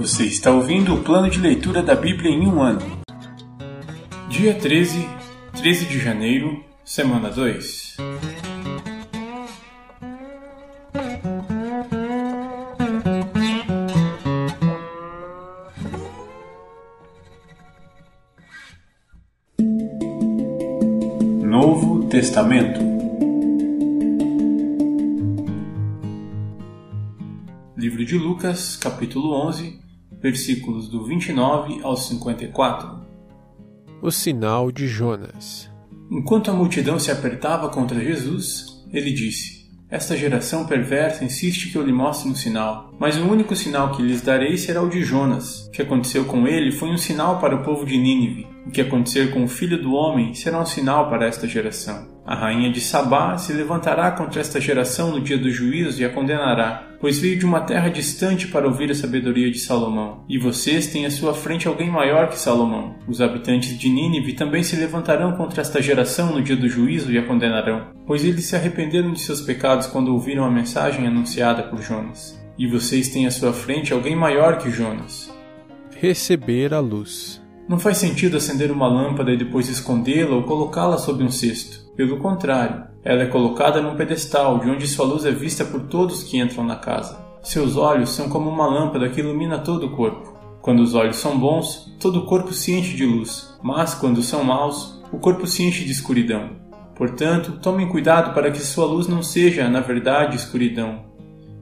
Você está ouvindo o plano de leitura da Bíblia em um ano. Dia 13, 13 de janeiro, semana 2. Novo Testamento Livro de Lucas, capítulo 11, versículos do 29 ao 54. O sinal de Jonas. Enquanto a multidão se apertava contra Jesus, ele disse: Esta geração perversa insiste que eu lhe mostre um sinal, mas o único sinal que lhes darei será o de Jonas. O que aconteceu com ele foi um sinal para o povo de Nínive. O que acontecer com o filho do homem será um sinal para esta geração. A rainha de Sabá se levantará contra esta geração no dia do juízo e a condenará, pois veio de uma terra distante para ouvir a sabedoria de Salomão. E vocês têm à sua frente alguém maior que Salomão. Os habitantes de Nínive também se levantarão contra esta geração no dia do juízo e a condenarão, pois eles se arrependeram de seus pecados quando ouviram a mensagem anunciada por Jonas. E vocês têm à sua frente alguém maior que Jonas. Receber a luz. Não faz sentido acender uma lâmpada e depois escondê-la ou colocá-la sob um cesto. Pelo contrário, ela é colocada num pedestal de onde sua luz é vista por todos que entram na casa. Seus olhos são como uma lâmpada que ilumina todo o corpo. Quando os olhos são bons, todo o corpo se enche de luz, mas quando são maus, o corpo se enche de escuridão. Portanto, tomem cuidado para que sua luz não seja, na verdade, escuridão.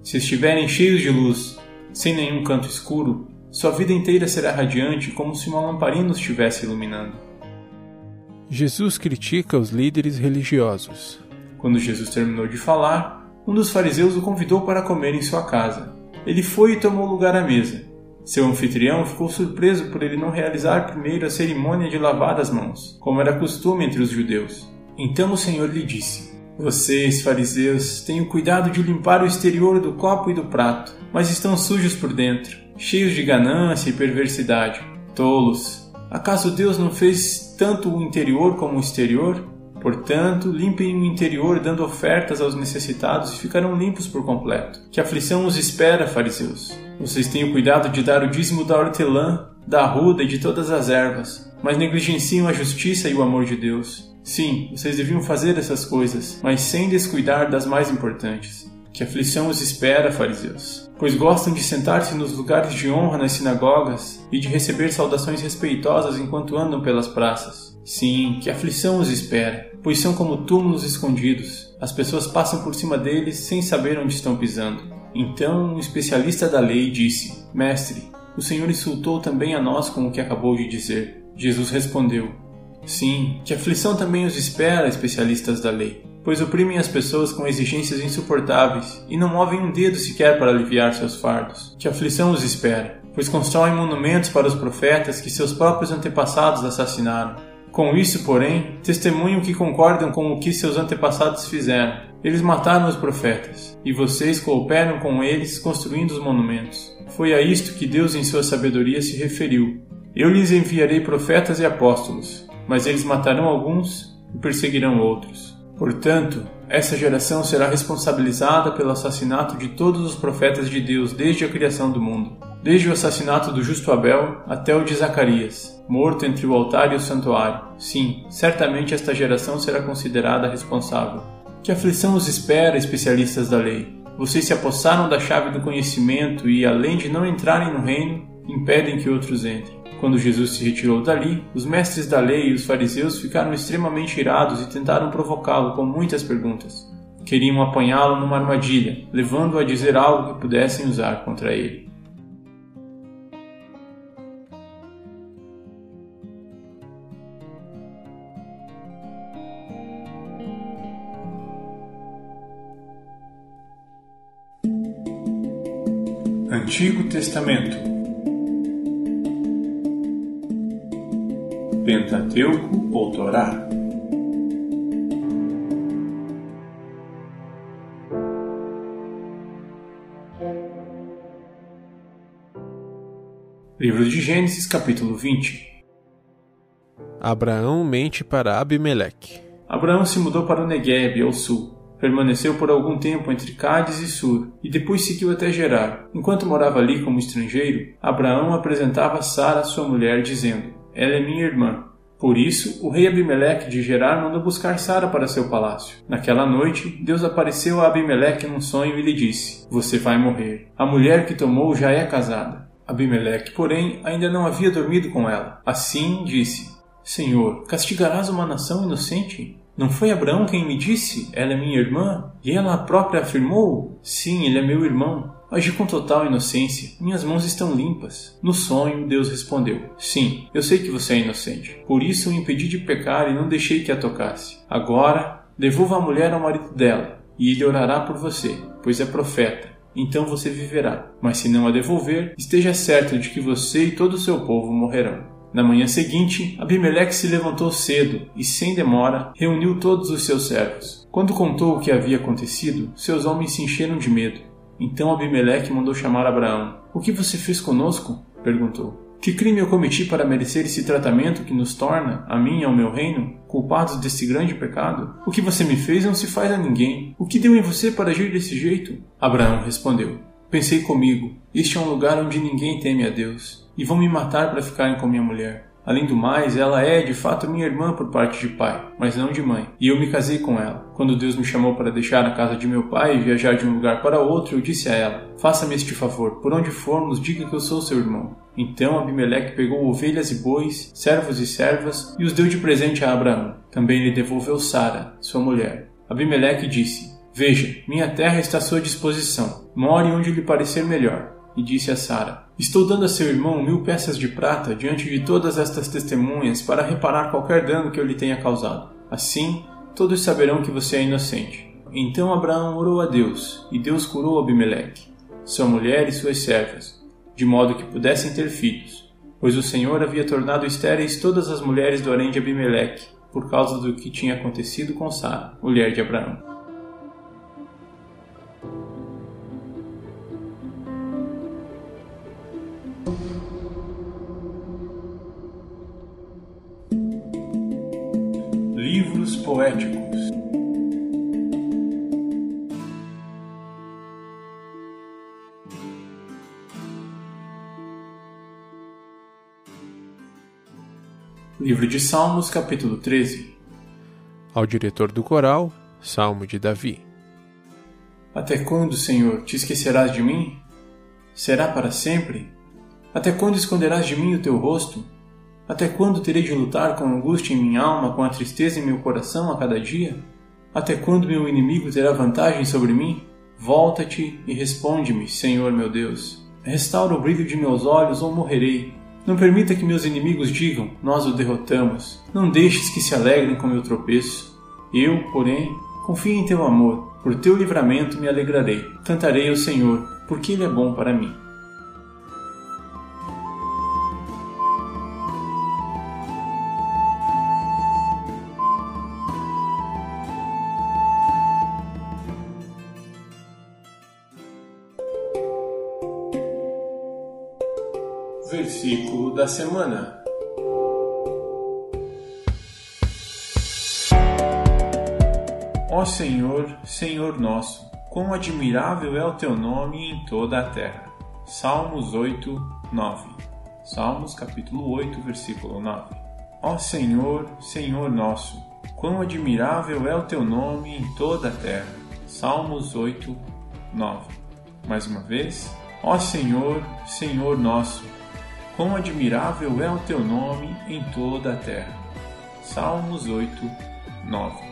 Se estiverem cheios de luz, sem nenhum canto escuro, sua vida inteira será radiante como se uma lamparina os estivesse iluminando. Jesus critica os líderes religiosos. Quando Jesus terminou de falar, um dos fariseus o convidou para comer em sua casa. Ele foi e tomou lugar à mesa. Seu anfitrião ficou surpreso por ele não realizar primeiro a cerimônia de lavar as mãos, como era costume entre os judeus. Então o Senhor lhe disse: Vocês, fariseus, tenham cuidado de limpar o exterior do copo e do prato, mas estão sujos por dentro cheios de ganância e perversidade. Tolos! Acaso Deus não fez tanto o interior como o exterior? Portanto, limpem o interior dando ofertas aos necessitados e ficarão limpos por completo. Que aflição os espera, fariseus? Vocês tenham cuidado de dar o dízimo da hortelã, da arruda e de todas as ervas, mas negligenciam a justiça e o amor de Deus. Sim, vocês deviam fazer essas coisas, mas sem descuidar das mais importantes. Que aflição os espera, fariseus? pois gostam de sentar-se nos lugares de honra nas sinagogas e de receber saudações respeitosas enquanto andam pelas praças. Sim, que aflição os espera, pois são como túmulos escondidos. As pessoas passam por cima deles sem saber onde estão pisando. Então um especialista da lei disse: Mestre, o Senhor insultou também a nós com o que acabou de dizer. Jesus respondeu: Sim, que aflição também os espera, especialistas da lei pois oprimem as pessoas com exigências insuportáveis e não movem um dedo sequer para aliviar seus fardos. Que aflição os espera, pois constroem monumentos para os profetas que seus próprios antepassados assassinaram. Com isso, porém, testemunham que concordam com o que seus antepassados fizeram. Eles mataram os profetas, e vocês cooperam com eles construindo os monumentos. Foi a isto que Deus, em sua sabedoria, se referiu. Eu lhes enviarei profetas e apóstolos, mas eles matarão alguns e perseguirão outros. Portanto, essa geração será responsabilizada pelo assassinato de todos os profetas de Deus desde a criação do mundo, desde o assassinato do justo Abel até o de Zacarias, morto entre o altar e o santuário. Sim, certamente esta geração será considerada responsável. Que aflição os espera, especialistas da lei? Vocês se apossaram da chave do conhecimento e, além de não entrarem no reino, impedem que outros entrem. Quando Jesus se retirou dali, os mestres da lei e os fariseus ficaram extremamente irados e tentaram provocá-lo com muitas perguntas. Queriam apanhá-lo numa armadilha, levando-o a dizer algo que pudessem usar contra ele. Antigo Testamento Pentateuco ou Torá. Livro de Gênesis, capítulo 20. Abraão mente para Abimeleque. Abraão se mudou para o Negueb, ao sul. Permaneceu por algum tempo entre Cádiz e Sur, e depois seguiu até Gerar. Enquanto morava ali como estrangeiro, Abraão apresentava Sara, sua mulher, dizendo: Ela é minha irmã. Por isso, o rei Abimeleque de Gerar mandou buscar Sara para seu palácio. Naquela noite, Deus apareceu a Abimeleque num sonho e lhe disse: Você vai morrer. A mulher que tomou já é casada. Abimeleque, porém, ainda não havia dormido com ela. Assim disse: Senhor, castigarás uma nação inocente? Não foi Abraão quem me disse: Ela é minha irmã? E ela própria afirmou: Sim, ele é meu irmão. Agi com total inocência. Minhas mãos estão limpas. No sonho, Deus respondeu: Sim, eu sei que você é inocente. Por isso o impedi de pecar e não deixei que a tocasse. Agora, devolva a mulher ao marido dela, e ele orará por você, pois é profeta. Então você viverá. Mas se não a devolver, esteja certo de que você e todo o seu povo morrerão. Na manhã seguinte, Abimeleque se levantou cedo e, sem demora, reuniu todos os seus servos. Quando contou o que havia acontecido, seus homens se encheram de medo. Então Abimeleque mandou chamar Abraão. O que você fez conosco? perguntou. Que crime eu cometi para merecer esse tratamento que nos torna, a mim e ao meu reino, culpados desse grande pecado? O que você me fez não se faz a ninguém. O que deu em você para agir desse jeito? Abraão respondeu: Pensei comigo, este é um lugar onde ninguém teme a Deus, e vão me matar para ficarem com minha mulher. Além do mais, ela é de fato minha irmã por parte de pai, mas não de mãe, e eu me casei com ela. Quando Deus me chamou para deixar a casa de meu pai e viajar de um lugar para outro, eu disse a ela: Faça-me este favor, por onde formos, diga que eu sou seu irmão. Então Abimeleque pegou ovelhas e bois, servos e servas, e os deu de presente a Abraão. Também lhe devolveu Sara, sua mulher. Abimeleque disse: Veja, minha terra está à sua disposição. More onde lhe parecer melhor e disse a Sara: Estou dando a seu irmão mil peças de prata diante de todas estas testemunhas para reparar qualquer dano que eu lhe tenha causado. Assim, todos saberão que você é inocente. Então Abraão orou a Deus, e Deus curou Abimeleque, sua mulher e suas servas, de modo que pudessem ter filhos, pois o Senhor havia tornado estéreis todas as mulheres do harém de Abimeleque, por causa do que tinha acontecido com Sara, mulher de Abraão. Poéticos Livro de Salmos, capítulo 13 Ao diretor do coral, Salmo de Davi. Até quando, Senhor, te esquecerás de mim? Será para sempre? Até quando esconderás de mim o teu rosto? Até quando terei de lutar com a angústia em minha alma, com a tristeza em meu coração a cada dia? Até quando meu inimigo terá vantagem sobre mim? Volta-te e responde-me, Senhor meu Deus. Restaura o brilho de meus olhos ou morrerei. Não permita que meus inimigos digam, nós o derrotamos. Não deixes que se alegrem com meu tropeço. Eu, porém, confio em teu amor. Por teu livramento me alegrarei. Cantarei ao Senhor, porque ele é bom para mim. Da semana. Ó Senhor, Senhor nosso, quão admirável é o teu nome em toda a terra. Salmos 8, 9. Salmos capítulo 8, versículo 9. Ó Senhor, Senhor nosso, quão admirável é o teu nome em toda a terra. Salmos 8, 9. Mais uma vez. Ó Senhor, Senhor nosso, quão admirável é o teu nome em toda a terra. Salmos 8, 9.